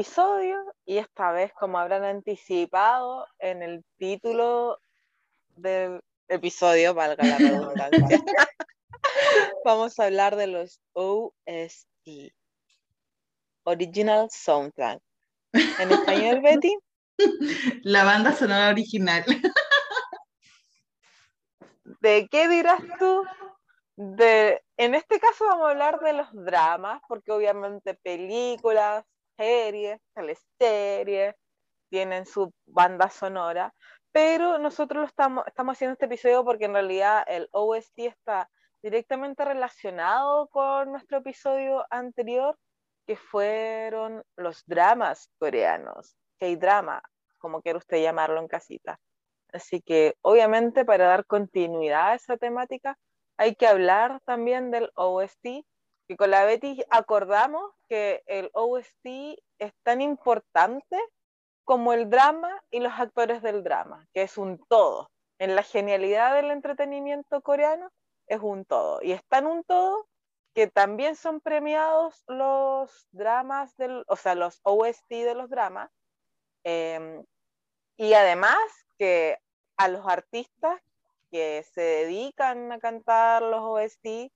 episodio y esta vez, como habrán anticipado en el título del episodio, valga la redundancia, vamos a hablar de los OST, Original Soundtrack. ¿En español, Betty? La banda sonora original. ¿De qué dirás tú? De, en este caso vamos a hablar de los dramas, porque obviamente películas, series, series, tienen su banda sonora, pero nosotros estamos haciendo este episodio porque en realidad el OST está directamente relacionado con nuestro episodio anterior, que fueron los dramas coreanos, K-drama, como quiera usted llamarlo en casita. Así que obviamente para dar continuidad a esa temática hay que hablar también del OST, que con la Betty acordamos que el OST es tan importante como el drama y los actores del drama, que es un todo. En la genialidad del entretenimiento coreano es un todo. Y es tan un todo que también son premiados los dramas, del, o sea, los OST de los dramas. Em, y además que a los artistas que se dedican a cantar los OST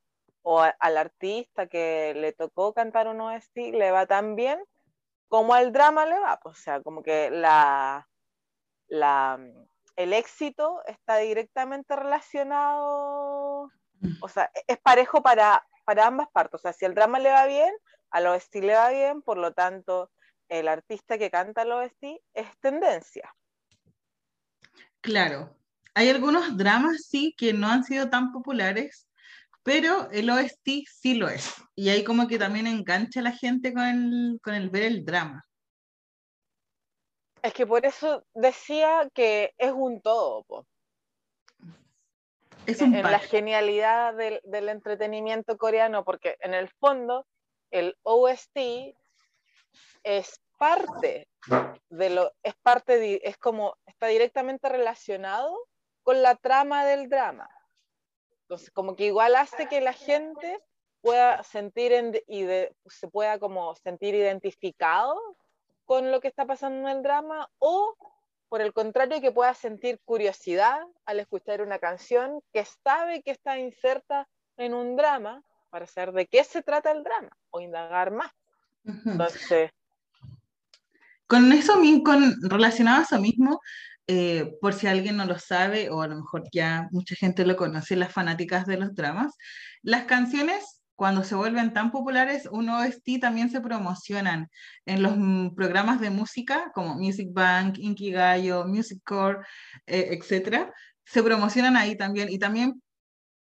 o al artista que le tocó cantar un OST le va tan bien como al drama le va. O sea, como que la, la, el éxito está directamente relacionado, o sea, es parejo para, para ambas partes. O sea, si el drama le va bien, al OST le va bien, por lo tanto, el artista que canta el OST es tendencia. Claro, hay algunos dramas, sí, que no han sido tan populares, pero el OST sí lo es. Y ahí como que también engancha a la gente con el, con el ver el drama. Es que por eso decía que es un todo, Es un en la genialidad del, del, entretenimiento coreano, porque en el fondo el OST es parte de lo, es parte, de, es como, está directamente relacionado con la trama del drama. Entonces, como que igual hace que la gente pueda sentir y se pueda como sentir identificado con lo que está pasando en el drama o por el contrario que pueda sentir curiosidad al escuchar una canción que sabe que está inserta en un drama para saber de qué se trata el drama o indagar más. Entonces, con eso con, relacionado a eso mismo, eh, por si alguien no lo sabe, o a lo mejor ya mucha gente lo conoce, las fanáticas de los dramas, las canciones cuando se vuelven tan populares, un OST también se promocionan en los mm, programas de música como Music Bank, Inkigayo, Music Core, eh, etc. Se promocionan ahí también y también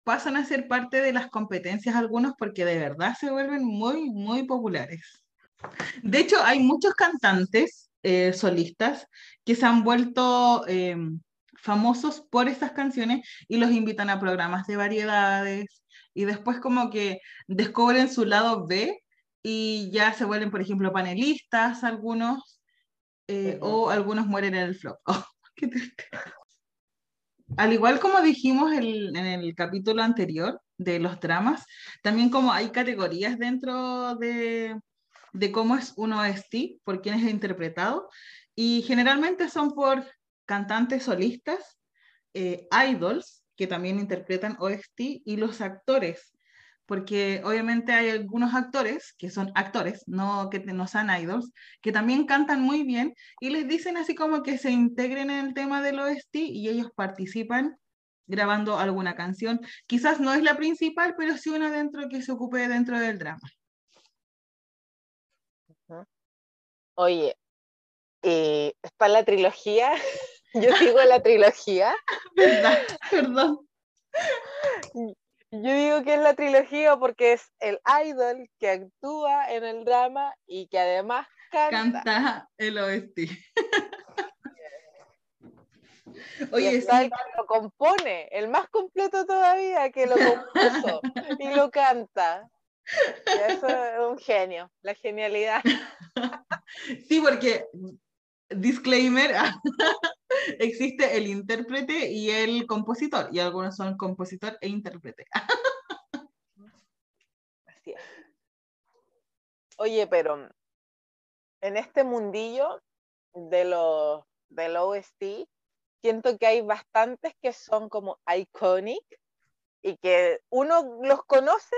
pasan a ser parte de las competencias algunos porque de verdad se vuelven muy, muy populares. De hecho, hay muchos cantantes eh, solistas que se han vuelto eh, famosos por estas canciones y los invitan a programas de variedades y después como que descubren su lado B y ya se vuelven, por ejemplo, panelistas algunos eh, o algunos mueren en el flop. Oh, Al igual como dijimos en el capítulo anterior de los dramas, también como hay categorías dentro de, de cómo es un OST, por quién es interpretado, y generalmente son por cantantes solistas, eh, idols, que también interpretan OST, y los actores, porque obviamente hay algunos actores que son actores, no que no sean idols, que también cantan muy bien y les dicen así como que se integren en el tema del OST y ellos participan grabando alguna canción. Quizás no es la principal, pero sí una dentro que se ocupe dentro del drama. Oye, eh, está la trilogía. Yo sigo la trilogía. ¿Verdad? Perdón. Yo digo que es la trilogía porque es el idol que actúa en el drama y que además canta. Canta el OST. Oye, y está el que lo compone, el más completo todavía, que lo compuso y lo canta. Eso es un genio, la genialidad. Sí, porque, disclaimer, existe el intérprete y el compositor, y algunos son compositor e intérprete. Así es. Oye, pero en este mundillo de los del OST, siento que hay bastantes que son como iconic y que uno los conoce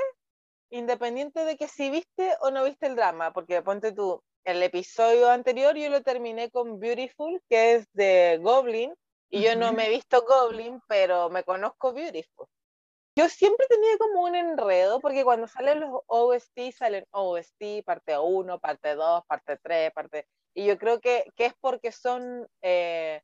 independiente de que si viste o no viste el drama, porque ponte tú, el episodio anterior yo lo terminé con Beautiful, que es de Goblin, y yo no me he visto Goblin, pero me conozco Beautiful. Yo siempre tenía como un enredo, porque cuando salen los OST, salen OST, parte 1, parte 2, parte 3, parte... Y yo creo que, que es porque son eh,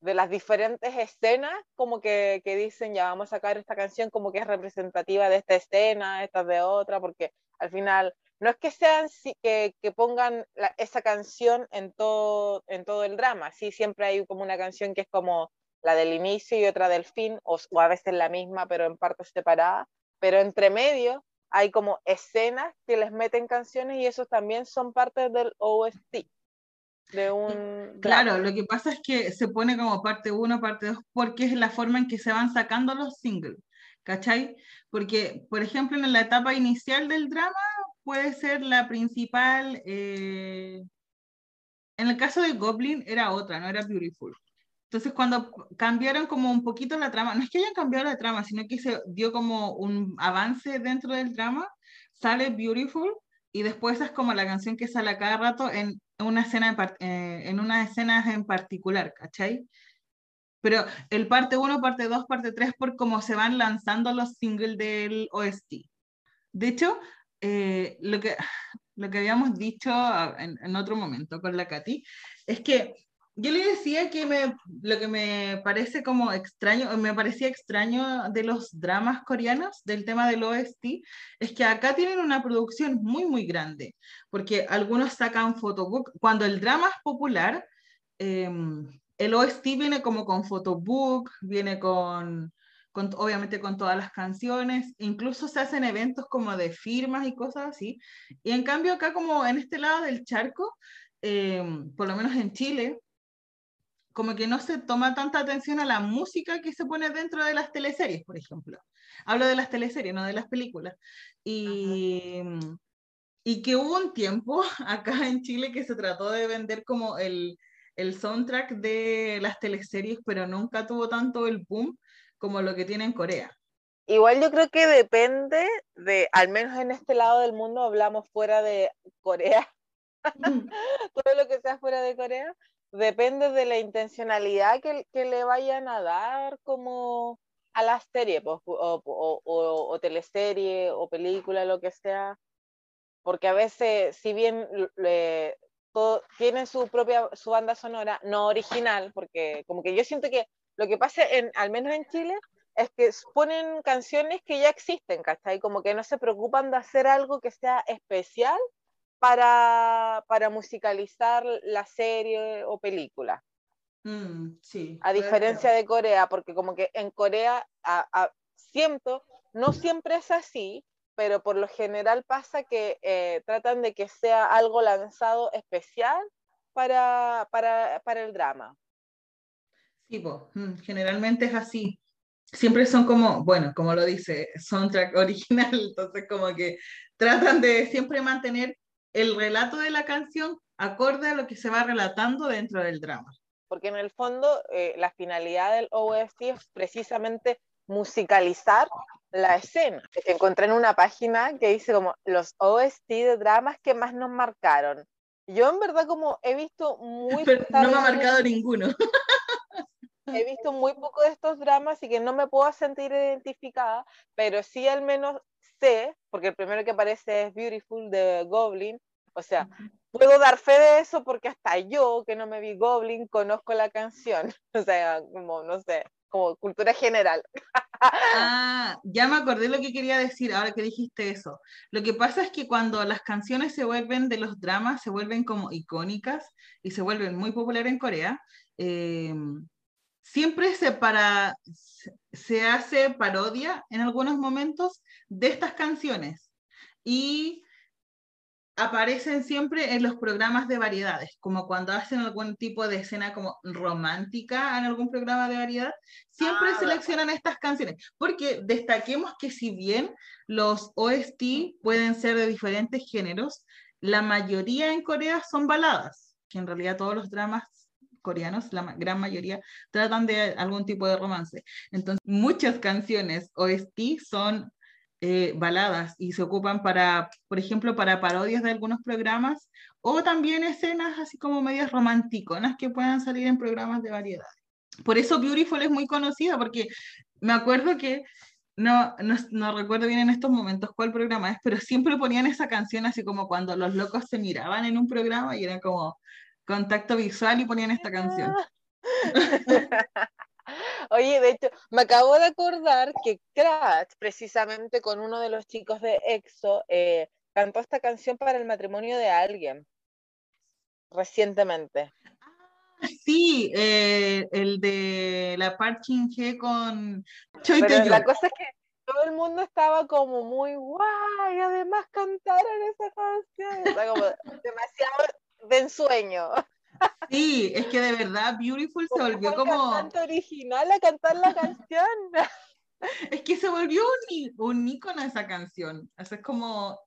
de las diferentes escenas, como que, que, dicen, ya vamos a sacar esta canción como que es representativa de esta escena, esta de otra, porque al final no es que sean que, que pongan esa canción en todo, en todo el drama, sí, siempre hay como una canción que es como la del inicio y otra del fin, o, o a veces la misma, pero en partes separadas, pero entre medio hay como escenas que les meten canciones y esos también son parte del OST de un... Claro, lo que pasa es que se pone como parte 1, parte 2, porque es la forma en que se van sacando los singles, ¿cachai? Porque, por ejemplo, en la etapa inicial del drama puede ser la principal... Eh, en el caso de Goblin era otra, no era Beautiful. Entonces, cuando cambiaron como un poquito la trama, no es que hayan cambiado la trama, sino que se dio como un avance dentro del drama, sale Beautiful y después es como la canción que sale a cada rato en una escena en, eh, en una escena en particular, ¿cachai? Pero el parte 1, parte 2, parte 3, por cómo se van lanzando los singles del OST. De hecho, eh, lo, que, lo que habíamos dicho en, en, otro momento con la Katy, es que yo le decía que me, lo que me parece como extraño, me parecía extraño de los dramas coreanos, del tema del OST, es que acá tienen una producción muy, muy grande, porque algunos sacan photobook, cuando el drama es popular, em, el OST viene como con photobook, viene con, con, obviamente con todas las canciones, incluso se hacen eventos como de firmas y cosas así, y en cambio acá como en este lado del charco, em, por lo menos en Chile, como que no se toma tanta atención a la música que se pone dentro de las teleseries, por ejemplo. Hablo de las teleseries, no de las películas. Y, y que hubo un tiempo acá en Chile que se trató de vender como el, el soundtrack de las teleseries, pero nunca tuvo tanto el boom como lo que tiene en Corea. Igual yo creo que depende de, al menos en este lado del mundo hablamos fuera de Corea, todo lo que sea fuera de Corea, depende de la intencionalidad que, que le vayan a dar como a la serie, pues, o, o, o, teleserie, o película, lo que sea, porque a veces, si bien le, todo, tienen su propia, su banda sonora, no original, porque como que yo siento que lo que pasa, en, al menos en Chile, es que ponen canciones que ya existen, ¿cachai? Como que no se preocupan de hacer algo que sea especial para, para musicalizar la serie o película. Mm, sí, a diferencia de Corea, porque como que en Corea a, siento, no siempre es así, pero por lo general pasa que eh, tratan de que sea algo lanzado especial para, para, para el drama. Sí, pues, generalmente es así. Siempre son como, bueno, como lo dice, soundtrack original, entonces como que tratan de siempre mantener el relato de la canción acorde a lo que se va relatando dentro del drama. Porque en el fondo eh, la finalidad del OST es precisamente musicalizar la escena. Encontré en una página que dice como los OST de dramas que más nos marcaron. Yo en verdad como he visto muy... no me ha marcado ninguno. he visto muy poco de estos dramas y que no me puedo sentir identificada, pero sí al menos sé, porque el primero que aparece es Beautiful de Goblin, o sea, puedo dar fe de eso porque hasta yo, que no me vi Goblin, conozco la canción, o sea, como, no sé, como cultura general. Ah, ya me acordé lo que quería decir ahora que dijiste eso. Lo que pasa es que cuando las canciones se vuelven de los dramas, se vuelven como icónicas y se vuelven muy populares en Corea, eh, siempre se, para, se hace parodia en algunos momentos de estas canciones. Y aparecen siempre en los programas de variedades, como cuando hacen algún tipo de escena como romántica en algún programa de variedad, siempre Ah, seleccionan estas canciones, porque destaquemos que si bien los OST pueden ser de diferentes géneros, la mayoría en Corea son baladas, que en realidad todos los dramas coreanos, la gran mayoría, tratan de algún tipo de romance. Entonces, muchas canciones OST son eh, baladas y se ocupan para, por ejemplo, para parodias de algunos programas o también escenas así como medias romanticonas que puedan salir en programas de variedad. Por eso Beautiful es muy conocida, porque me acuerdo que no, no, no recuerdo bien en estos momentos cuál programa es, pero siempre ponían esa canción así como cuando los locos se miraban en un programa y era como contacto visual y ponían esta canción. Oye, de hecho, me acabo de acordar que Crash, precisamente con uno de los chicos de EXO, eh, cantó esta canción para el matrimonio de alguien recientemente. Sí, eh, el de la Park Shin-hye con Choi Pero la cosa es que todo el mundo estaba como muy guay, además cantaron esa canción. O sea, como demasiado de ensueño. Sí, es que de verdad Beautiful se volvió como, cantante original a cantar la canción. es que se volvió un, un ícono esa canción. O sea, es como,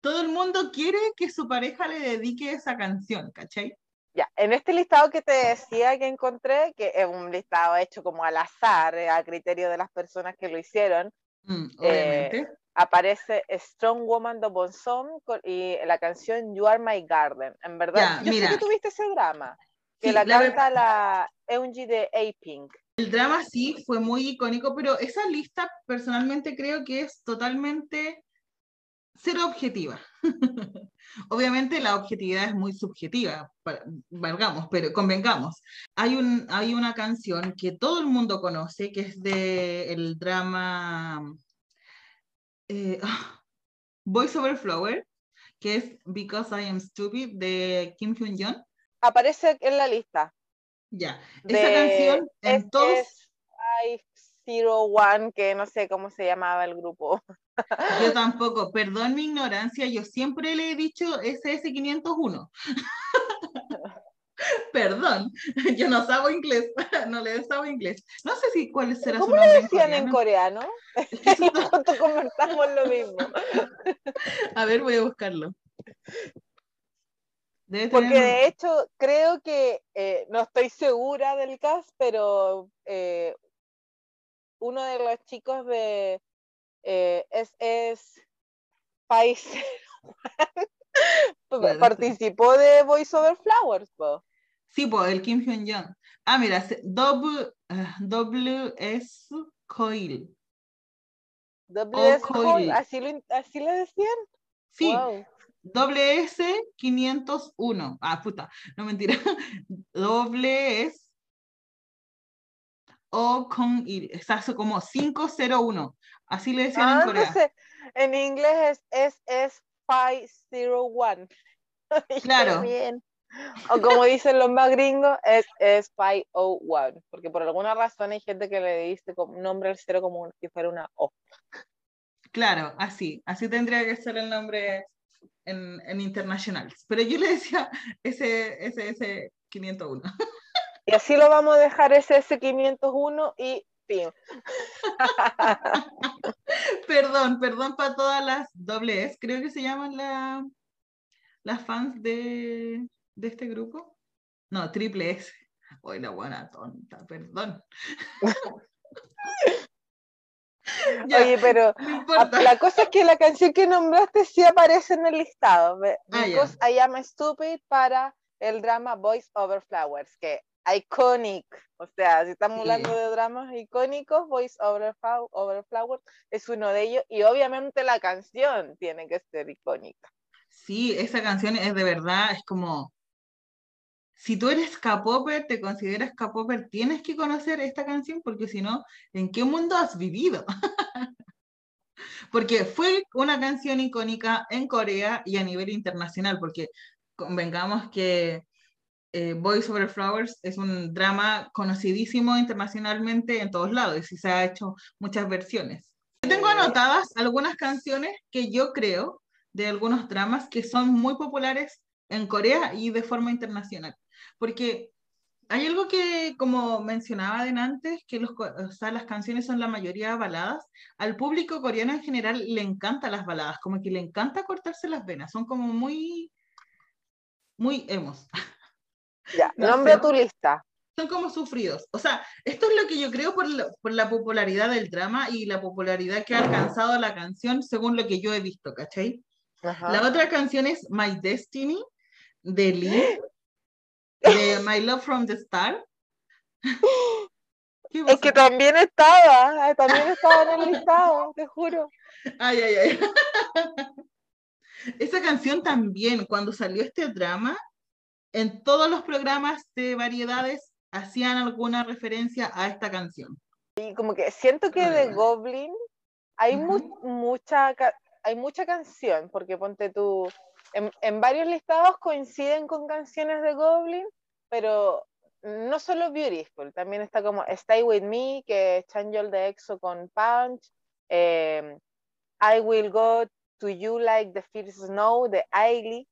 todo el mundo quiere que su pareja le dedique esa canción, ¿cachai? Ya, en este listado que te decía que encontré, que es un listado hecho como al azar, eh, a criterio de las personas que lo hicieron, Mm, Eh, obviamente. Aparece Strong Woman de Bonsom con- y la canción You Are My Garden. En verdad, Ya, yo mira. sé que tuviste ese drama, que Sí, la la canta la Eunji de A-Pink. El drama sí fue muy icónico, pero esa lista personalmente creo que es totalmente cero objetiva. Obviamente la objetividad es muy subjetiva, valgamos, pero convengamos. Hay, un, hay una canción que todo el mundo conoce, que es de el drama eh, Voice Over Flower, que es Because I Am Stupid de Kim Hyun Jong. Aparece en la lista. Ya, De esa canción en todos... S01, que no sé cómo se llamaba el grupo. Yo tampoco, perdón mi ignorancia, yo siempre le he dicho SS501. perdón, yo no sabo inglés, no le sabo inglés. No sé si cuál será su ¿Cómo nombre le en decían en coreano. Nosotros conversamos lo mismo. A ver, voy a buscarlo. Debe Porque tener- de hecho creo que, eh, no estoy segura del cast, pero eh, uno de los chicos de eh, es, es País Puede participó de Voice Over Flowers, po. Sí, pues el Kim Hyun Jong. Ah, mira, se- W, ah, WS Coil. WS Coil. Así, lo, así le decían. Sí, Wow. WS501. Ah, puta, no mentira. WS O con I. Exacto, como 501. Así le decían Ah, en Corea. entonces, en inglés es, es, es 501. Qué Claro. bien. O como dicen los más gringos, es, es 501. Porque por alguna razón hay gente que le dice como nombre al cero como si fuera una O. Claro, así. Así tendría que ser el nombre en, en internacionales. Pero yo le decía ese, ese, ese 501. Y así lo vamos a dejar ese 501 y perdón, perdón para todas las doble S, creo que se llaman la, las fans de, de este grupo. No, triple S. Hoy la buena tonta, perdón. Ya, Oye, pero no a- importa. la cosa es que la canción que nombraste sí aparece en el listado. Ah. Because I Am Stupid para el drama Voice Over Flowers, que iconic. O sea, si estamos Sí. hablando de dramas icónicos, Voice Over, Over Flowers es uno de ellos. Y obviamente la canción tiene que ser icónica. Sí, esa canción es de verdad, es como, si tú eres K-popper, te consideras K-popper, tienes que conocer esta canción porque si no, ¿en qué mundo has vivido? porque fue una canción icónica en Corea y a nivel internacional, porque convengamos que eh, Boys Over Flowers es un drama conocidísimo internacionalmente en todos lados y se ha hecho muchas versiones. Yo tengo anotadas algunas canciones que yo creo de algunos dramas que son muy populares en Corea y de forma internacional. Porque hay algo que, como mencionaba antes, que los, o sea, las canciones son la mayoría baladas. Al público coreano en general le encantan las baladas, como que le encanta cortarse las venas. Son como muy, muy emos. Ya, nombre tu lista. Son como sufridos. O sea, esto es lo que yo creo por la, por la popularidad del drama y la popularidad que ha alcanzado la canción según lo que yo he visto, ¿cachai? La otra canción es My Destiny de Lee de My Love from the Star. Es que también estaba, eh, también estaba en el listado, te juro. Ay, ay, ay. Esa canción también, cuando salió este drama, en todos los programas de variedades hacían alguna referencia a esta canción. Y como que siento que de Goblin hay mucha hay mucha canción, porque ponte tú, en, varios listados coinciden con canciones de Goblin, pero no solo Beautiful, también está como Stay With Me, que es Changel de EXO con Punch, em, I Will Go To You Like the First Snow de Ailey.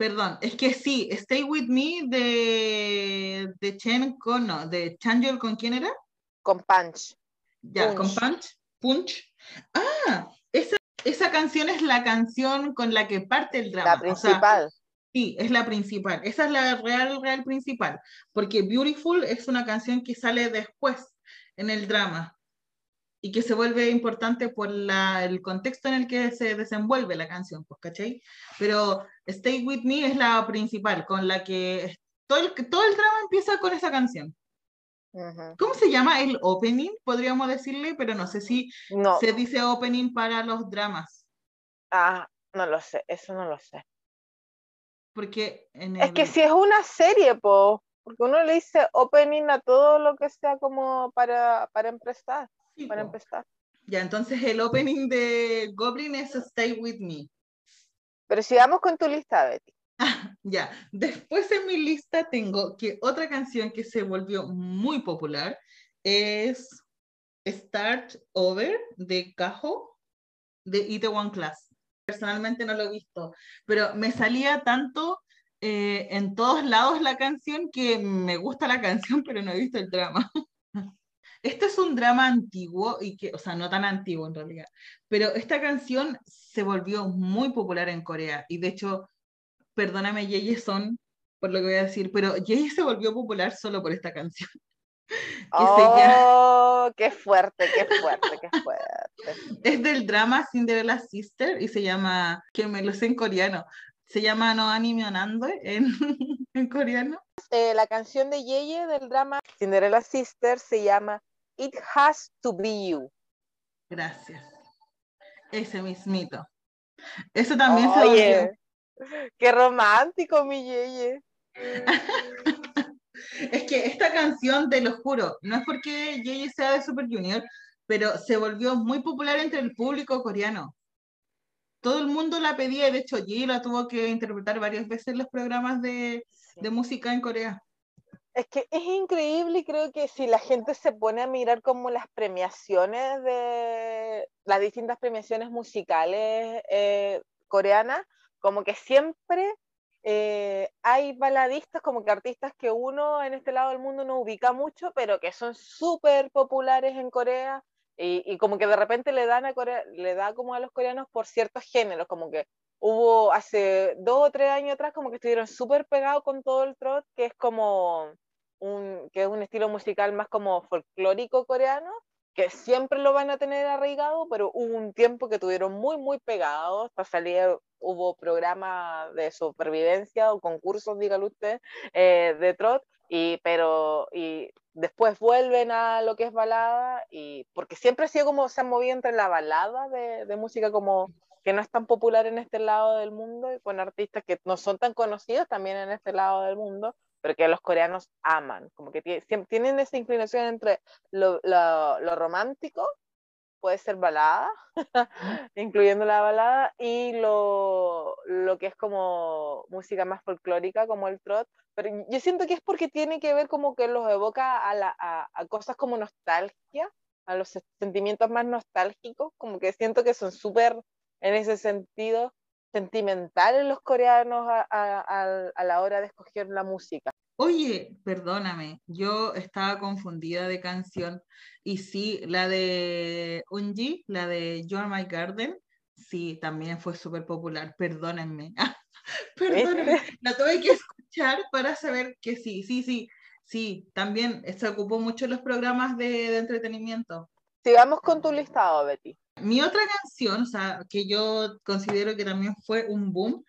Perdón, es que sí, Stay With Me de, de Chen con, no, de Changel con quién era? Con Punch. Ya, con Punch. Punch. Ah, esa, esa canción es la canción con la que parte el drama. La principal. sí, es la principal. Esa es la real, real principal. Porque Beautiful es una canción que sale después en el drama y que se vuelve importante por la, el contexto en el que se desenvuelve la canción, pues, ¿cachai? Pero Stay With Me es la principal, con la que todo el, todo el drama empieza con esa canción. ¿Cómo se llama el opening? Podríamos decirle, pero no sé si se dice opening para los dramas. Ah, no lo sé, eso no lo sé. Porque Es que si es una serie, po, porque uno le dice opening a todo lo que sea como para, para empezar. Para empezar. Ya, entonces el opening de Goblin es Stay With Me. Pero sigamos con tu lista, Betty. ya, después en mi lista tengo que otra canción que se volvió muy popular es Start Over de Cajo de One Class. Personalmente no lo he visto, pero me salía tanto eh, en todos lados la canción que me gusta la canción, pero no he visto el drama. Este es un drama antiguo y que, o sea, no tan antiguo en realidad, pero esta canción se volvió muy popular en Corea y de hecho perdóname Yeye Son por lo que voy a decir, pero Yeye se volvió popular solo por esta canción. oh, qué fuerte, qué fuerte, qué fuerte. Es del drama Cinderella Sister y se llama, que me lo sé en coreano, se llama No Anime Onando en, en coreano. Eh, la canción de Yeye del drama Cinderella Sister se llama It Has to Be You. Gracias. Ese mismito. Eso también se volvió Qué romántico, mi Yeye. es que esta canción, te lo juro, no es porque Yeye sea de Super Junior, pero se volvió muy popular entre el público coreano. Todo el mundo la pedía de hecho Yeye la tuvo que interpretar varias veces en los programas de, de música en Corea. Es que es increíble y creo que si la gente se pone a mirar como las premiaciones de las distintas premiaciones musicales eh, coreanas, como que siempre eh, hay baladistas, como que artistas que uno en este lado del mundo no ubica mucho, pero que son súper populares en Corea y, como que de repente le dan a Corea, le da como a los coreanos por ciertos géneros, como que hubo hace dos o tres años atrás como que estuvieron súper pegados con todo el trot, que es como un, que es un estilo musical más como folclórico coreano, que siempre lo van a tener arraigado, pero hubo un tiempo que tuvieron muy, muy pegados, hasta salir, hubo programas de supervivencia o concursos, dígalo usted, eh, de trot, y, pero, y después vuelven a lo que es balada, y porque siempre ha sido como se han movido entre la balada de, de música como que no es tan popular en este lado del mundo, y con artistas que no son tan conocidos también en este lado del mundo, pero que los coreanos aman, como que tienen esa inclinación entre lo, lo, romántico, puede ser balada, incluyendo la balada, y lo, lo, que es como música más folclórica, como el trot, pero yo siento que es porque tiene que ver como que los evoca a, la, a, a cosas como nostalgia, a los sentimientos más nostálgicos, como que siento que son súper en ese sentido sentimental en los coreanos a, la hora de escoger la música. Oye, perdóname, yo estaba confundida de canción y sí, la de Unji, la de You Are My Garden, sí, también fue súper popular, perdónenme. perdónenme, la tuve que escuchar para saber que sí, sí, sí, sí, también se ocupó mucho en los programas de, de entretenimiento. Sigamos con tu listado, Betty. Mi otra canción, o sea, que yo considero que también fue un boom,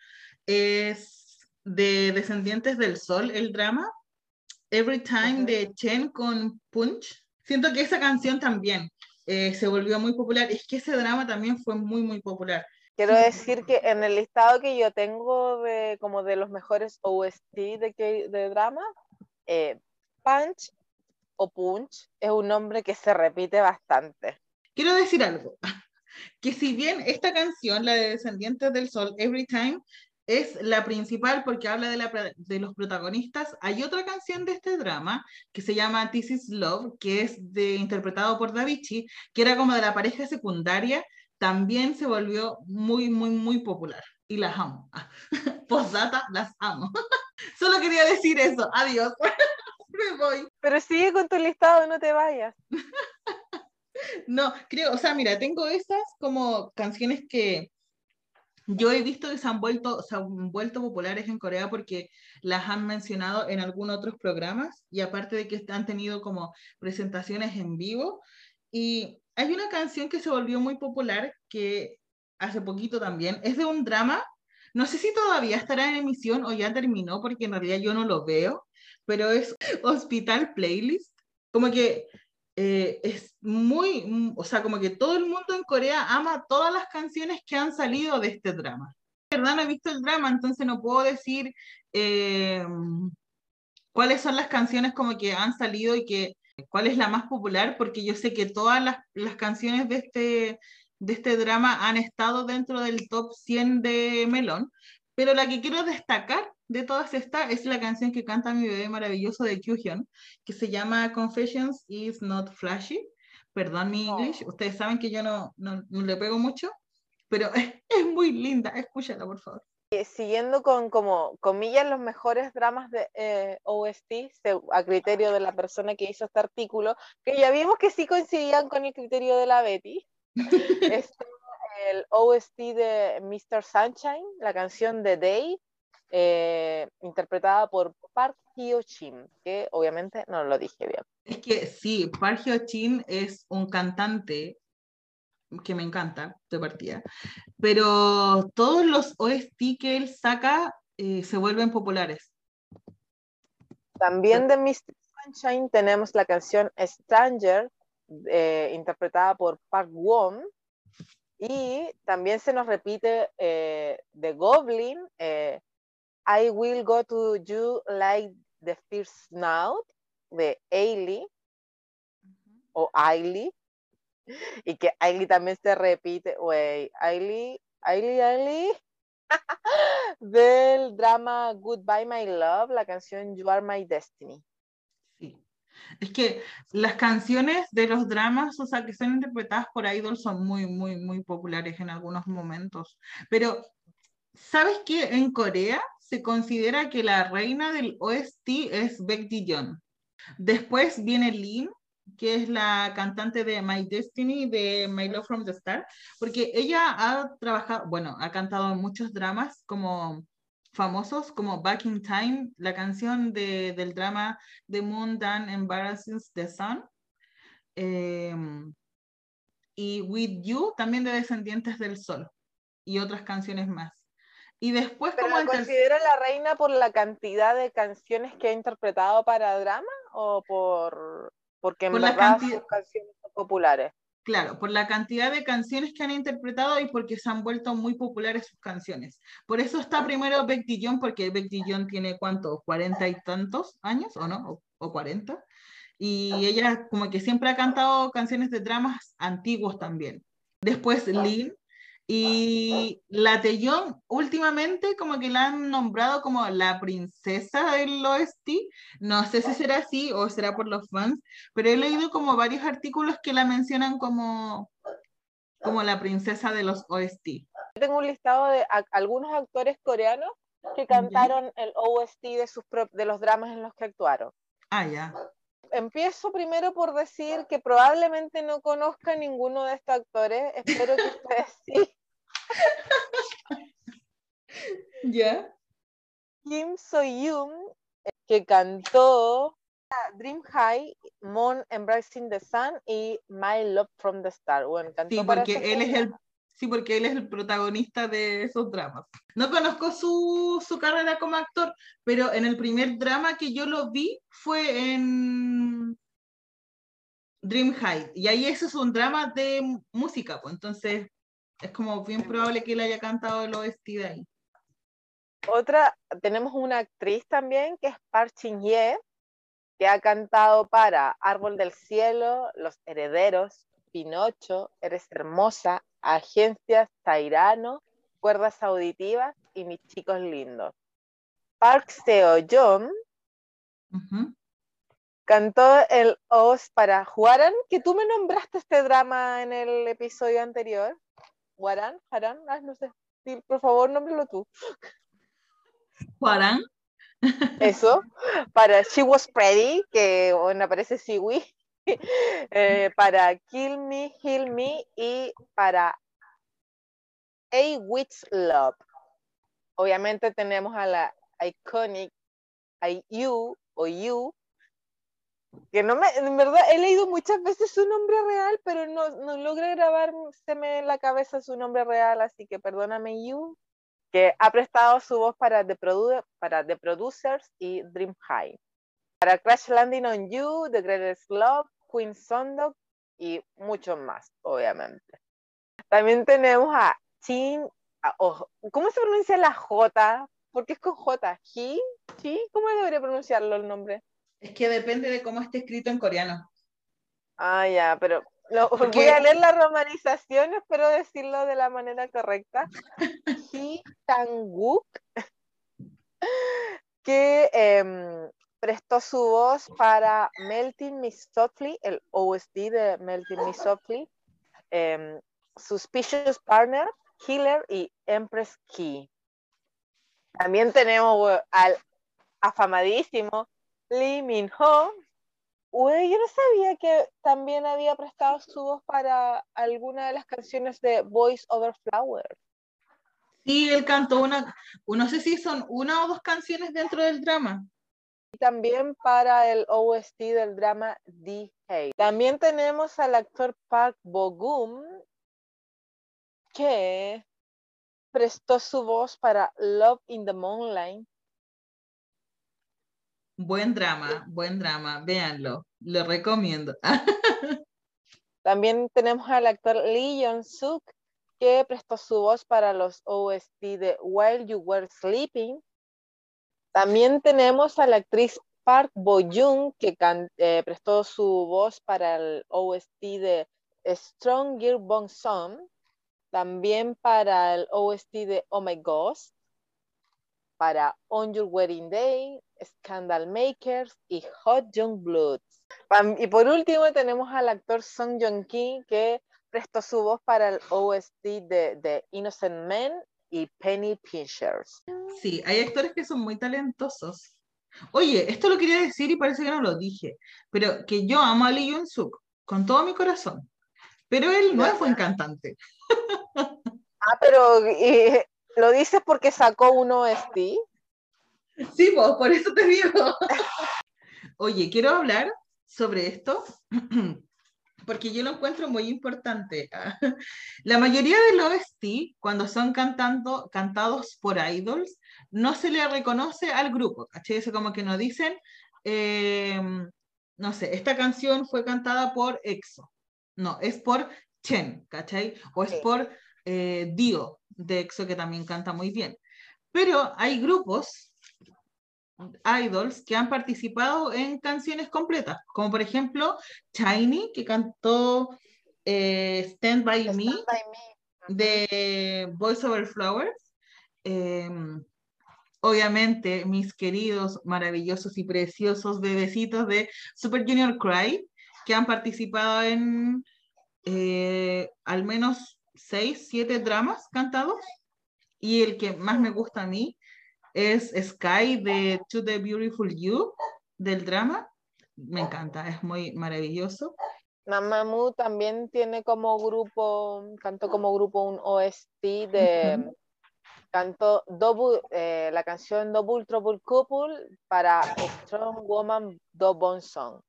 es de Descendientes del Sol, el drama, Every Time de Chen con Punch. Siento que esa canción también eh, se volvió muy popular. Es que ese drama también fue muy, muy popular. Quiero decir que en el listado que yo tengo de como de los mejores OST de, de drama, eh, Punch o Punch es un nombre que se repite bastante. Quiero decir algo, que si bien esta canción, la de Descendientes del Sol, Every Time, es la principal porque habla de, la, de, los protagonistas. Hay otra canción de este drama que se llama This is Love, que es de, interpretado por Davichi, que era como de la pareja secundaria, también se volvió muy, muy, muy popular. Y las amo. Postdata, las amo. Solo quería decir eso. Adiós. Me voy. Pero sigue con tu listado, no te vayas. no, creo, o sea, mira, tengo esas como canciones que yo he visto que se han vuelto, se han vuelto populares en Corea porque las han mencionado en algunos otros programas y aparte de que han tenido como presentaciones en vivo. Y hay una canción que se volvió muy popular que hace poquito también, es de un drama, no sé si todavía estará en emisión o ya terminó porque en realidad yo no lo veo, pero es Hospital Playlist. Como que eh, es muy, mm, o sea, como que todo el mundo en Corea ama todas las canciones que han salido de este drama. Verdad no he visto el drama, entonces no puedo decir eh, cuáles son las canciones como que han salido y que cuál es la más popular, porque yo sé que todas las, las canciones de este, de este drama han estado dentro del top 100 de Melón, pero la que quiero destacar de todas estas es la canción que canta mi bebé maravilloso de Kyuhyun, que se llama Confessions is Not Flashy. Perdón mi inglés, ustedes saben que yo no, no, le pego mucho, pero es, muy linda, escúchala por favor. Eh, siguiendo con, como comillas, los mejores dramas de eh, OST, a criterio de la persona que hizo este artículo, que ya vimos que sí coincidían con el criterio de la Betty. Este, el OST de Mr. Sunshine, la canción de Day, eh, interpretada por Park Hyo Chin, que obviamente no lo dije bien. Es que sí, Park Hyo Chin es un cantante que me encanta de partida, pero todos los OST que él saca eh, se vuelven populares. También de Mr. Sunshine tenemos la canción Stranger, eh, interpretada por Park Won, y también se nos repite The Goblin, I Will Go to You Like the First Snout de Ailey o Ailey y que Ailey también se repite, wey, Ailey, Ailey, Ailey del drama Goodbye My Love, la canción You Are My Destiny. Es que las canciones de los dramas, o sea, que son interpretadas por idols son muy, muy, muy populares en algunos momentos. Pero, ¿sabes qué? En Corea se considera que la reina del OST es Beck Dijon. Después viene Lin, que es la cantante de My Destiny, de My Love from the Star, porque ella ha trabajado, bueno, ha cantado muchos dramas como famosos, como Back in Time, la canción de, del drama The Moon Done Embarrasses the Sun, em, y With You, también de Descendientes del Sol, y otras canciones más. Y después ¿Pero la considera la reina por la cantidad de canciones que ha interpretado para drama o por porque en por verdad sus canciones son populares? Claro, por la cantidad de canciones que han interpretado y porque se han vuelto muy populares sus canciones. Por eso está primero Beck Dillon, porque Beck Dillon tiene cuánto, cuarenta y tantos años, ¿o no? O, cuarenta. Y ella como que siempre ha cantado canciones de dramas antiguos también. Después Lynn, y la Tellón últimamente como que la han nombrado como la princesa del OST. No sé si será así o será por los fans, pero he leído como varios artículos que la mencionan como, como la princesa de los OST. tengo un listado de algunos actores coreanos que cantaron el OST de, sus de los dramas en los que actuaron. Ah, ya. Empiezo primero por decir que probablemente no conozca ninguno de estos actores. Espero que ustedes sí. ¿Ya? Kim So-yoon, que cantó Dream High, Moon Embracing the Sun y My Love from the Star. Bueno, sí, porque él es el Sí, porque él es el protagonista de esos dramas. No conozco su, su, carrera como actor, pero en el primer drama que yo lo vi fue en Dream High. Y ahí eso es un drama de música, pues entonces es como bien probable que él haya cantado el OST de ahí. Otra, tenemos una actriz también que es Park Chin Ye, que ha cantado para Árbol del Cielo, Los Herederos, Pinocho, Eres Hermosa, Agencias Tairano, Cuerdas Auditivas y Mis Chicos Lindos. Park Seo Joon cantó el OS para Juaran, que tú me nombraste este drama en el episodio anterior. Juaran, Juaran, no sé. por favor, nómbralo tú. Juaran. Eso, para She Was Pretty, que bueno, aparece Siwi, eh, para Kill Me, Heal Me y para A Witch Love. Obviamente tenemos a la iconic You o You, que no me, en verdad he leído muchas veces su nombre real, pero no, no logra grabarseme en la cabeza su nombre real, así que perdóname You, que ha prestado su voz para The, para The Producers y Dream High. Para Crash Landing on You, The Greatest Love, Queen Sondok y muchos más, obviamente. También tenemos a Chin, ¿cómo se pronuncia la J? Porque es con J. ¿Ji? ¿Ji? ¿Cómo debería pronunciarlo el nombre? Es que depende de cómo esté escrito en coreano. Ah, ya, pero voy a leer la romanización, espero decirlo de la manera correcta. Ji Tang-wook, que em, prestó su voz para Melting Me Softly, el OST de Melting Me Softly, em, Suspicious Partner, Killer y Empress Key. También tenemos al afamadísimo Lee Min Ho, Uy, yo no sabía que también había prestado su voz para alguna de las canciones de Voice Over Flowers. Sí, él cantó una, no sé si son una o dos canciones dentro del drama. Y también para el OST del drama The Hey. También tenemos al actor Park Bo-gum, que prestó su voz para Love in the Moonlight Buen drama, buen drama, véanlo, lo recomiendo. También tenemos al actor Lee Jong-suk, que prestó su voz para los OST de While You Were Sleeping. También tenemos a la actriz Park Bo-young, que eh, prestó su voz para el OST de Strong Gear Bong Song. También para el OST de Oh My Ghost. Para On Your Wedding Day, Scandal Makers y Hot Young Bloods. Y por último tenemos al actor Song Joong-ki que prestó su voz para el OST de, de Innocent Men y Penny Pinchers. Sí, hay actores que son muy talentosos. Oye, esto lo quería decir y parece que no lo dije, pero que yo amo a Lee Yoon-suk con todo mi corazón, pero él no es buen cantante. Ah, pero ¿lo dices porque sacó un OST? Sí, vos, por eso te digo. Oye, quiero hablar sobre esto porque yo lo encuentro muy importante. La mayoría de los OST, cuando son cantando, cantados por idols, no se le reconoce al grupo, ¿cachai? Eso como que nos dicen, em, no sé, esta canción fue cantada por EXO. No, es por Chen, ¿cachai? O es por eh, Dio de EXO, que también canta muy bien. Pero hay grupos idols que han participado en canciones completas, como por ejemplo Tiny, que cantó eh, Stand, By, Me, de Voice Over Flowers. Em, obviamente, mis queridos, maravillosos y preciosos bebecitos de Super Junior Cry, que han participado en eh, al menos seis, siete dramas cantados. Y el que más me gusta a mí es Sky de To the Beautiful You del drama. Me encanta, es muy maravilloso. Mamamoo también tiene como grupo, cantó como grupo un OST de, cantó double, eh, la canción Double Trouble Couple para Strong Woman Double Song.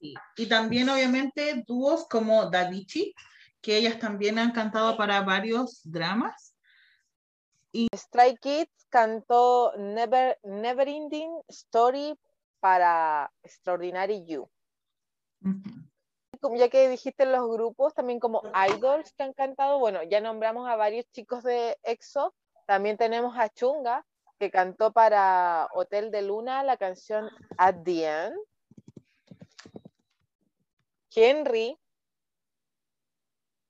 Y también obviamente dúos como Davichi, que ellas también han cantado para varios dramas. Y Stray Kids cantó Never, Never Ending Story para Extraordinary You. Ya que dijiste los grupos, también como idols que han cantado, bueno, ya nombramos a varios chicos de EXO, también tenemos a Chunga, que cantó para Hotel de Luna la canción At the End. Henry,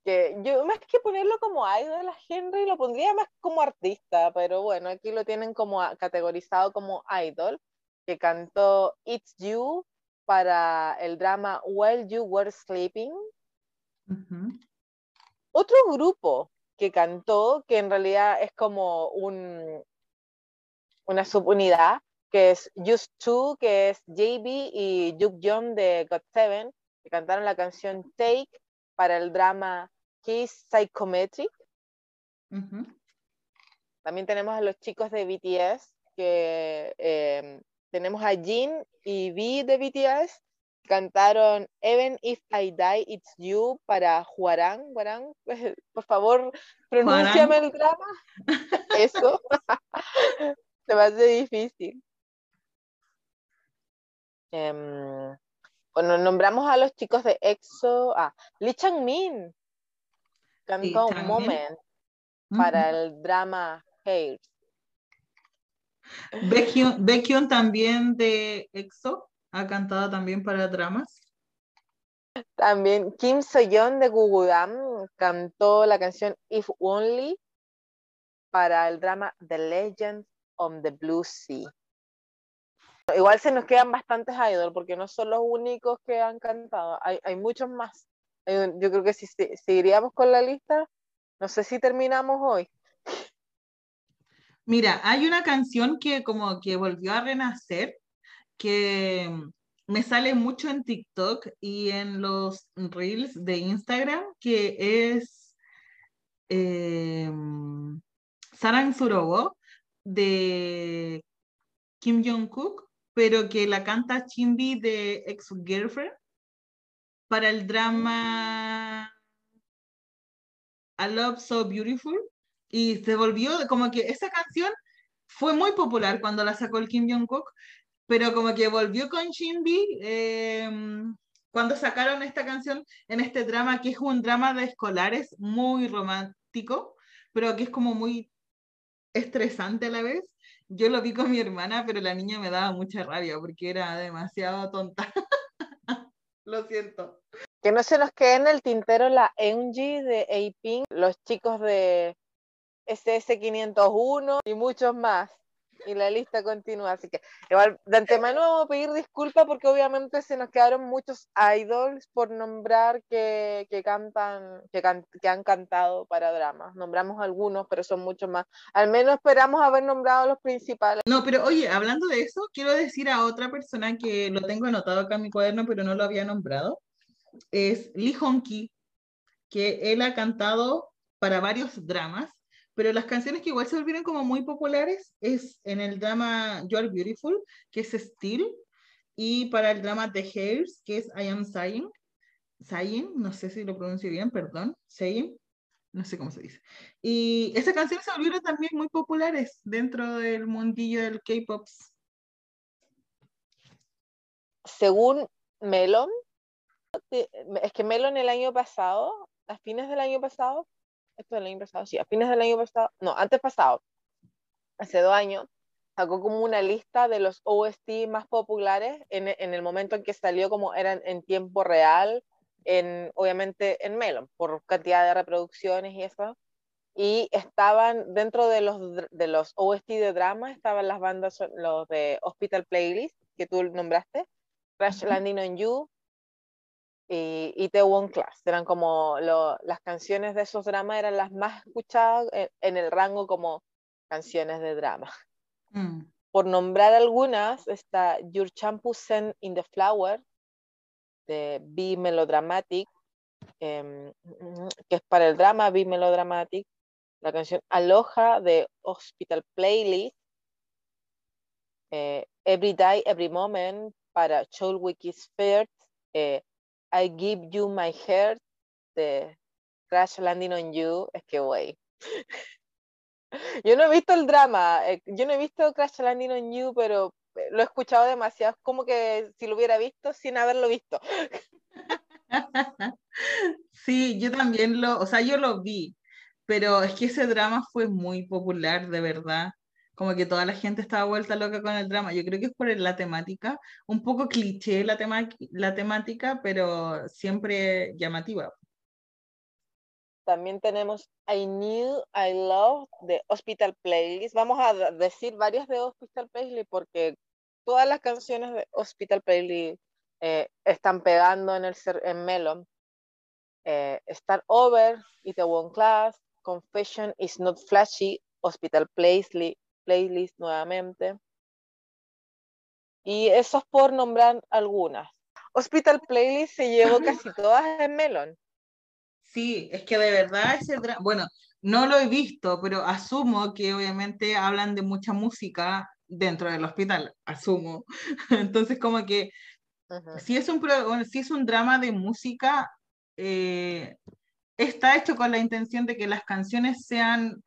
que yo más que ponerlo como idol a Henry, lo pondría más como artista, pero bueno, aquí lo tienen como categorizado como idol, que cantó It's You para el drama While You Were Sleeping. Otro grupo que cantó, que en realidad es como un, una subunidad, que es Just Two, que es JB y Juk Young de God Seven, que cantaron la canción Take para el drama Kiss Psychometric. También tenemos a los chicos de BTS, que em, tenemos a Jin y V de BTS, cantaron Even If I Die, It's You para Juarán. Juarán, por favor, pronúnciame el drama. Eso. Se me hace difícil. Um, bueno, nombramos a los chicos de EXO. Ah, Lee Chang-min cantó un Moment para el drama Hairs. Baekhyun también de EXO ha cantado también para dramas. También Kim Soyeon de Gugudam cantó la canción If Only para el drama The Legend of the Blue Sea. Igual se nos quedan bastantes idols porque no son los únicos que han cantado, hay, muchos más. Yo creo que si seguiríamos con la lista, no sé si terminamos hoy. Mira, hay una canción que como que volvió a renacer, que me sale mucho en TikTok y en los reels de Instagram, que es eh, Sarang Surobo de Kim Jong-kook, pero que la canta Chimbi de Ex Girlfriend para el drama A Love So Beautiful. Y se volvió como que esa canción fue muy popular cuando la sacó el Kim Jong-kook, pero como que volvió con Shinbi em, cuando sacaron esta canción en este drama, que es un drama de escolares muy romántico, pero que es como muy estresante a la vez. Yo lo vi con mi hermana, pero la niña me daba mucha rabia porque era demasiado tonta. lo siento. Que no se nos quede en el tintero la Eunji de A-Pink, los chicos de SS501 y muchos más y la lista continúa. Así que igual de antemano vamos a pedir disculpas porque obviamente se nos quedaron muchos idols por nombrar que, que cantan, que, que, han cantado para dramas. Nombramos algunos, pero son muchos más. Al menos esperamos haber nombrado los principales. No, pero oye, hablando de eso, quiero decir a otra persona que lo tengo anotado acá en mi cuaderno, pero no lo había nombrado. Es Lee Hong-ki, que él ha cantado para varios dramas pero las canciones que igual se volvieron como muy populares es en el drama You Are Beautiful, que es Still, y para el drama The Hairs, que es I Am Sighing, Sighing, no sé si lo pronuncio bien, perdón, Sighing, no sé cómo se dice. Y esas canciones se volvieron también muy populares dentro del mundillo del K-pop. Según Melon, es que Melon el año pasado, a fines del año pasado, esto del año pasado, sí, a fines del año pasado, no, antes pasado, hace dos años, sacó como una lista de los OST más populares en, en el momento en que salió como eran en tiempo real, en, obviamente en Melon, por cantidad de reproducciones y eso. Y estaban dentro de los, de los OST de drama, estaban las bandas, los de Hospital Playlist, que tú nombraste, Crash Landing on You, y Itaewon Class. Eran como las canciones de esos dramas eran las más escuchadas en, el rango como canciones de drama. Mm. Por nombrar algunas, está Your Shampoo Sent in the Flower, de Be Melodramatic, em, que es para el drama Be Melodramatic, la canción Aloha de Hospital Playlist, eh, Every Day, Every Moment para Choul Wiki's Fair, eh, I Give You My Heart de Crash Landing on You, es que güey. Yo no he visto el drama, eh, yo no he visto Crash Landing on You, pero eh, lo he escuchado demasiado, como que si lo hubiera visto sin haberlo visto. Sí, yo también lo, o sea, yo lo vi, pero es que ese drama fue muy popular, de verdad. Como que toda la gente estaba vuelta loca con el drama. Yo creo que es por la temática, un poco cliché la, la temática, pero siempre llamativa. También tenemos I Knew I Love de Hospital Playlist. Vamos a decir varias de Hospital Playlist porque todas las canciones de Hospital Playlist eh, están pegando en, el, en Melon. Eh, Start Over, One Class, Confession is Not Flashy, Hospital Playlist, playlist nuevamente. Y eso es por nombrar algunas. Hospital Playlist se llevó casi todas en Melon. Sí, es que de verdad ese bueno, no lo he visto, pero asumo que obviamente hablan de mucha música dentro del hospital, asumo. Entonces como que si, es un si es un drama de música, eh, está hecho con la intención de que las canciones sean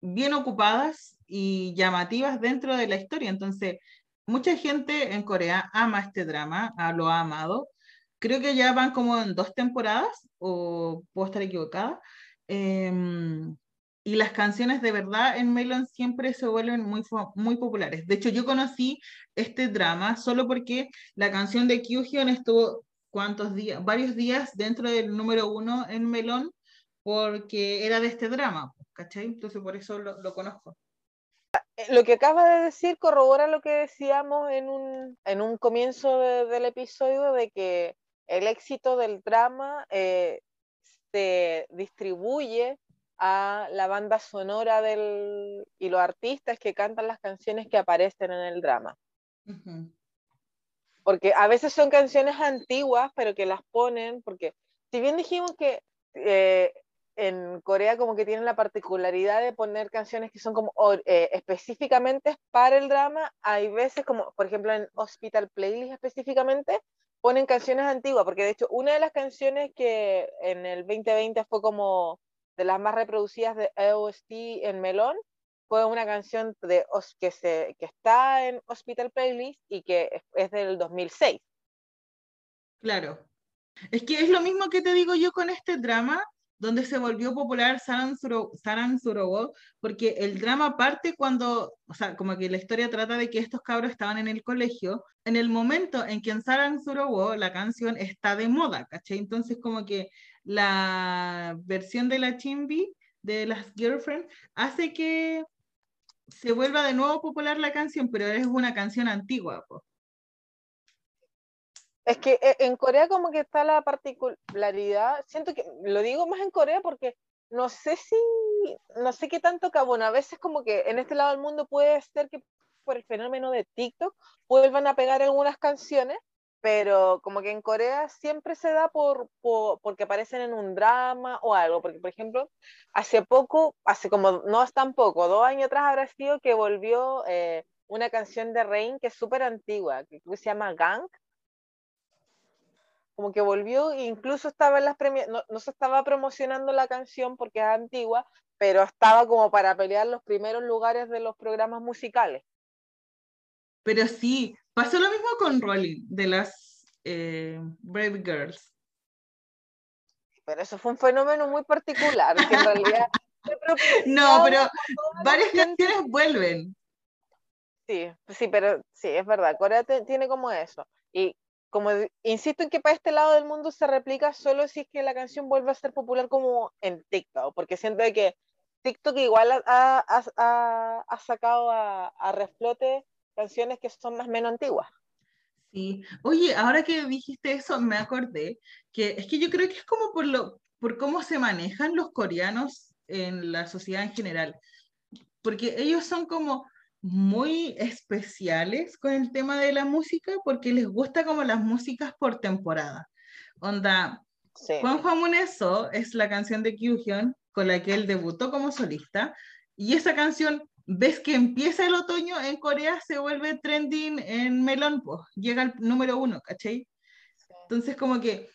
bien ocupadas y llamativas dentro de la historia. Entonces, mucha gente en Corea ama este drama, ah, lo ha amado. Creo que ya van como en dos temporadas, o puedo estar equivocada. Em, y las canciones de verdad en Melon siempre se vuelven muy, muy populares. De hecho, yo conocí este drama solo porque la canción de Kyuhyun estuvo cuántos días, varios días dentro del número uno en Melon porque era de este drama, ¿cachai? Entonces por eso lo, lo conozco. Eh, lo que acabas de decir corrobora lo que decíamos en un, en un comienzo del episodio de que el éxito del drama eh, se distribuye a la banda sonora del, y los artistas que cantan las canciones que aparecen en el drama. Porque a veces son canciones antiguas, pero que las ponen, porque si bien dijimos que eh, en Corea como que tienen la particularidad de poner canciones que son como eh, específicamente para el drama. Hay veces como, por ejemplo, en Hospital Playlist específicamente, ponen canciones antiguas, porque de hecho una de las canciones que en el 2020 fue como de las más reproducidas de EOST en Melón, fue una canción de, que, se, que está en Hospital Playlist y que es del 2006. Claro. Es que es lo mismo que te digo yo con este drama, donde se volvió popular Saran, Suro, porque el drama parte cuando, o sea, como que la historia trata de que estos cabros estaban en el colegio, en el momento en que en Saran Surowo la canción está de moda, ¿cachai? Entonces como que la versión de la Chimbi, de las Girlfriend, hace que se vuelva de nuevo popular la canción, pero es una canción antigua. Es que eh, en Corea como que está la particularidad, siento que lo digo más en Corea porque no sé si, no sé qué tanto bueno, a veces como que en este lado del mundo puede ser que por el fenómeno de TikTok vuelvan a pegar algunas canciones, pero como que en Corea siempre se da por, porque aparecen en un drama o algo, porque por ejemplo, hace poco, hace como, no es tan poco, dos años atrás habrá sido que volvió eh, una canción de Rain que es súper antigua, que se llama Gang, como que volvió, incluso estaba en las no, no, se estaba promocionando la canción porque es antigua, pero estaba como para pelear los primeros lugares de los programas musicales. Pero sí, pasó lo mismo con Rolling, de las eh, Brave Girls. Pero eso fue un fenómeno muy particular, que en realidad... no, pero varias canciones vuelven. Sí, sí, pero sí, es verdad, Corea tiene como eso. Y como insisto en que para este lado del mundo se replica solo si es que la canción vuelve a ser popular como en TikTok, porque siento que TikTok igual ha, ha, ha sacado a, a, reflote canciones que son más menos antiguas. Sí. Oye, ahora que dijiste eso, me acordé que es que yo creo que es como por lo, por cómo se manejan los coreanos en la sociedad en general. Porque ellos son como muy especiales con el tema de la música porque les gusta como las músicas por temporada. Onda, Sí. Juan Muneso es la canción de Kyuhyun con la que él debutó como solista y esa canción ves que empieza el otoño en Corea se vuelve trending en Melon, pues, llega al número uno, ¿cachai? Entonces como que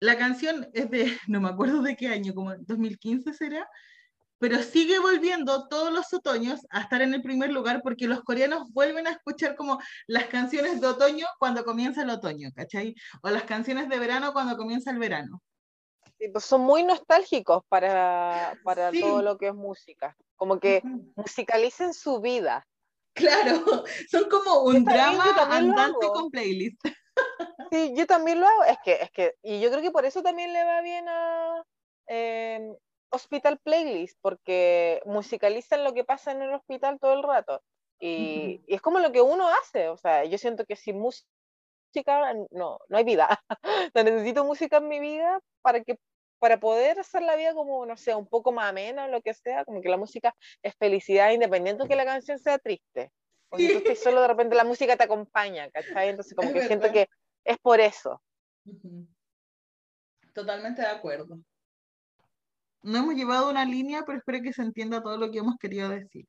la canción es de, no me acuerdo de qué año, como 2015 será, pero sigue volviendo todos los otoños a estar en el primer lugar porque los coreanos vuelven a escuchar como las canciones de otoño cuando comienza el otoño, ¿cachai? O las canciones de verano cuando comienza el verano. Sí, pues son muy nostálgicos para, para Sí. todo lo que es música. Como que Ujú. musicalicen su vida. Claro, son como un drama andante con playlist. Sí, yo también lo hago. Es que, es que, y yo creo que por eso también le va bien a eh, Hospital Playlist, porque musicalizan lo que pasa en el hospital todo el rato. Y, Ujú. y es como lo que uno hace. O sea, yo siento que sin música no, no hay vida. O sea, necesito música en mi vida para que para poder hacer la vida como, no sé, un poco más amena o lo que sea, como que la música es felicidad independiente que la canción sea triste. O si tú estás solo, de repente la música te acompaña, ¿cachai? Entonces como Es que siento verdad. que es por eso. Totalmente de acuerdo. No hemos llevado una línea, pero espero que se entienda todo lo que hemos querido decir.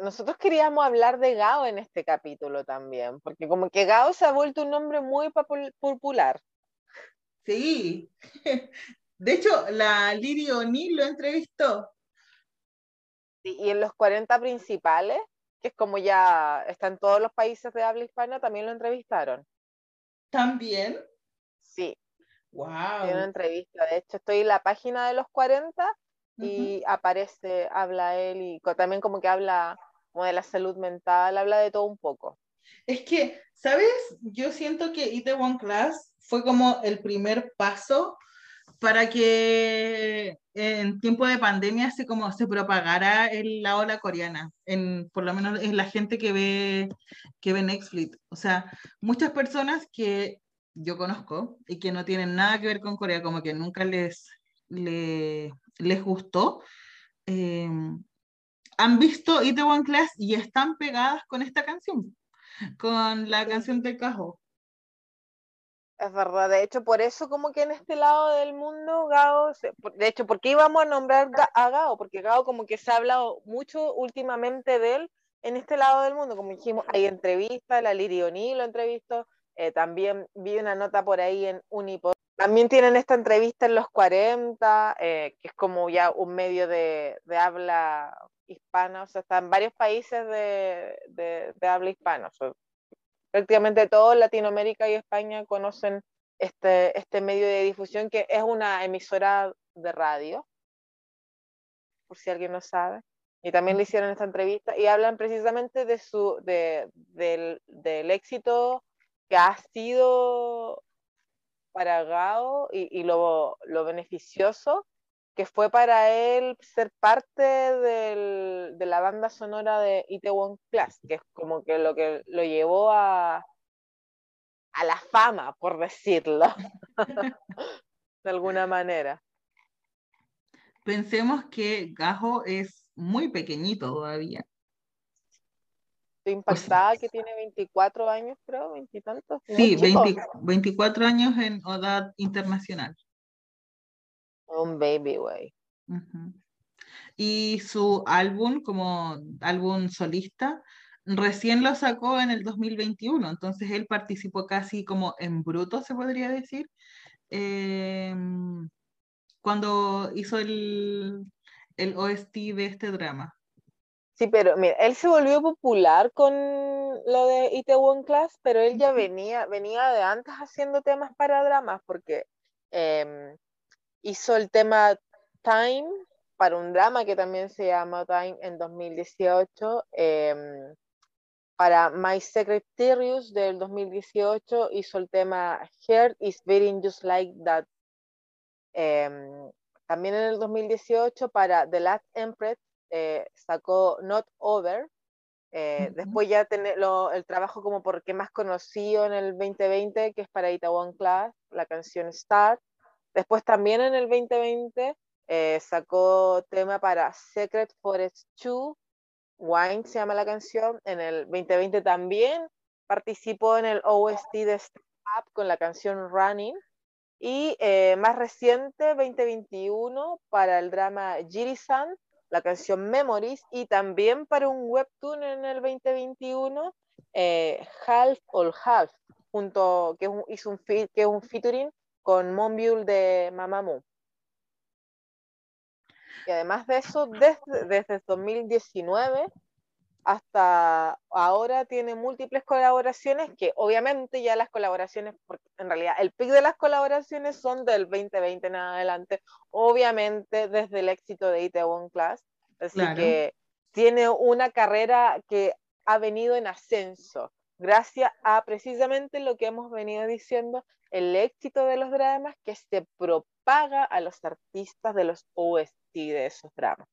Nosotros queríamos hablar de Gao en este capítulo también, porque como que Gao se ha vuelto un nombre muy popul- popular. Sí. De hecho, la Liri O'Neill lo entrevistó. Y, y en los 40 principales, que es como ya está en todos los países de habla hispana, también lo entrevistaron. También. Sí, Wow. tiene una entrevista. De hecho, estoy en la página de los 40 y aparece, habla él y también como que habla como de la salud mental, habla de todo un poco. Es que, ¿sabes? Yo siento que Itaewon Class fue como el primer paso para que en tiempo de pandemia se como se propagara el, la ola coreana, en, por lo menos en la gente que ve, que ve Netflix. O sea, muchas personas que yo conozco y que no tienen nada que ver con Corea, como que nunca les, le- les gustó, eh, han visto Itaewon Class y están pegadas con esta canción, con la canción de Cajo. Es verdad, de hecho, por eso como que en este lado del mundo Gao, se- de hecho, ¿por qué íbamos a nombrar a Gao? Porque Gao como que se ha hablado mucho últimamente de él en este lado del mundo, como dijimos, hay entrevistas, la Liri O'Neill lo entrevistó, eh, también vi una nota por ahí en Unipo. También tienen esta entrevista en los 40, eh, que es como ya un medio de, de habla hispana, o sea, está en varios países de, de- habla hispana, prácticamente todo Latinoamérica y España conocen este, este medio de difusión que es una emisora de radio, por si alguien no sabe. Y también le hicieron esta entrevista y hablan precisamente de su, de, del, del éxito que ha sido para Gao y, lo, lo beneficioso que fue para él ser parte del- de la banda sonora de Itaewon Class, que es como que lo que lo llevó a, a la fama, por decirlo, de alguna manera. Pensemos que Gajo es muy pequeñito todavía. Estoy impactada que tiene 24 años, creo, 20 y tantos. Sí, Muy chico. 20 24 años en edad internacional. Un baby, güey. Y su álbum, como álbum solista, recién lo sacó en el 2021, entonces él participó casi como en bruto, se podría decir, em, cuando hizo el, el OST de este drama. Sí, pero mira, él se volvió popular con lo de Itaewon Class, pero él ya venía, venía de antes haciendo temas para dramas, porque em, hizo el tema Time para un drama que también se llama Time en 2018. em, para My Secretarius del 2018 hizo el tema Heart is Beating Just Like That. Em, también en el 2018 para The Last Empress eh, sacó Not Over. Eh, después ya tener el trabajo como porque más conocido en el 2020, que es para Itaewon Class, la canción Start. Después también en el 2020 eh, sacó tema para Secret Forest 2, Wine se llama la canción. En el 2020 también participó en el OST de Step Up con la canción Running. Y eh, más reciente, 2021, para el drama Jiri-san, la canción Memories, y también para un webtoon en el 2021, eh, Half or Half, junto, que, hizo un, que es un featuring con Monbiul de Mamamoo. Y además de eso, desde, desde 2019 hasta ahora tiene múltiples colaboraciones que obviamente ya las colaboraciones, porque en realidad el pic de las colaboraciones son del 2020 en adelante, obviamente desde el éxito de Itaewon Class, así que tiene una carrera que ha venido en ascenso gracias a precisamente lo que hemos venido diciendo, el éxito de los dramas que se propaga a los artistas de los OST de esos dramas.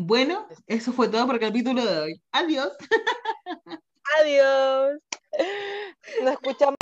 Bueno, eso fue todo por el capítulo de hoy. Adiós. Adiós. Nos escuchamos.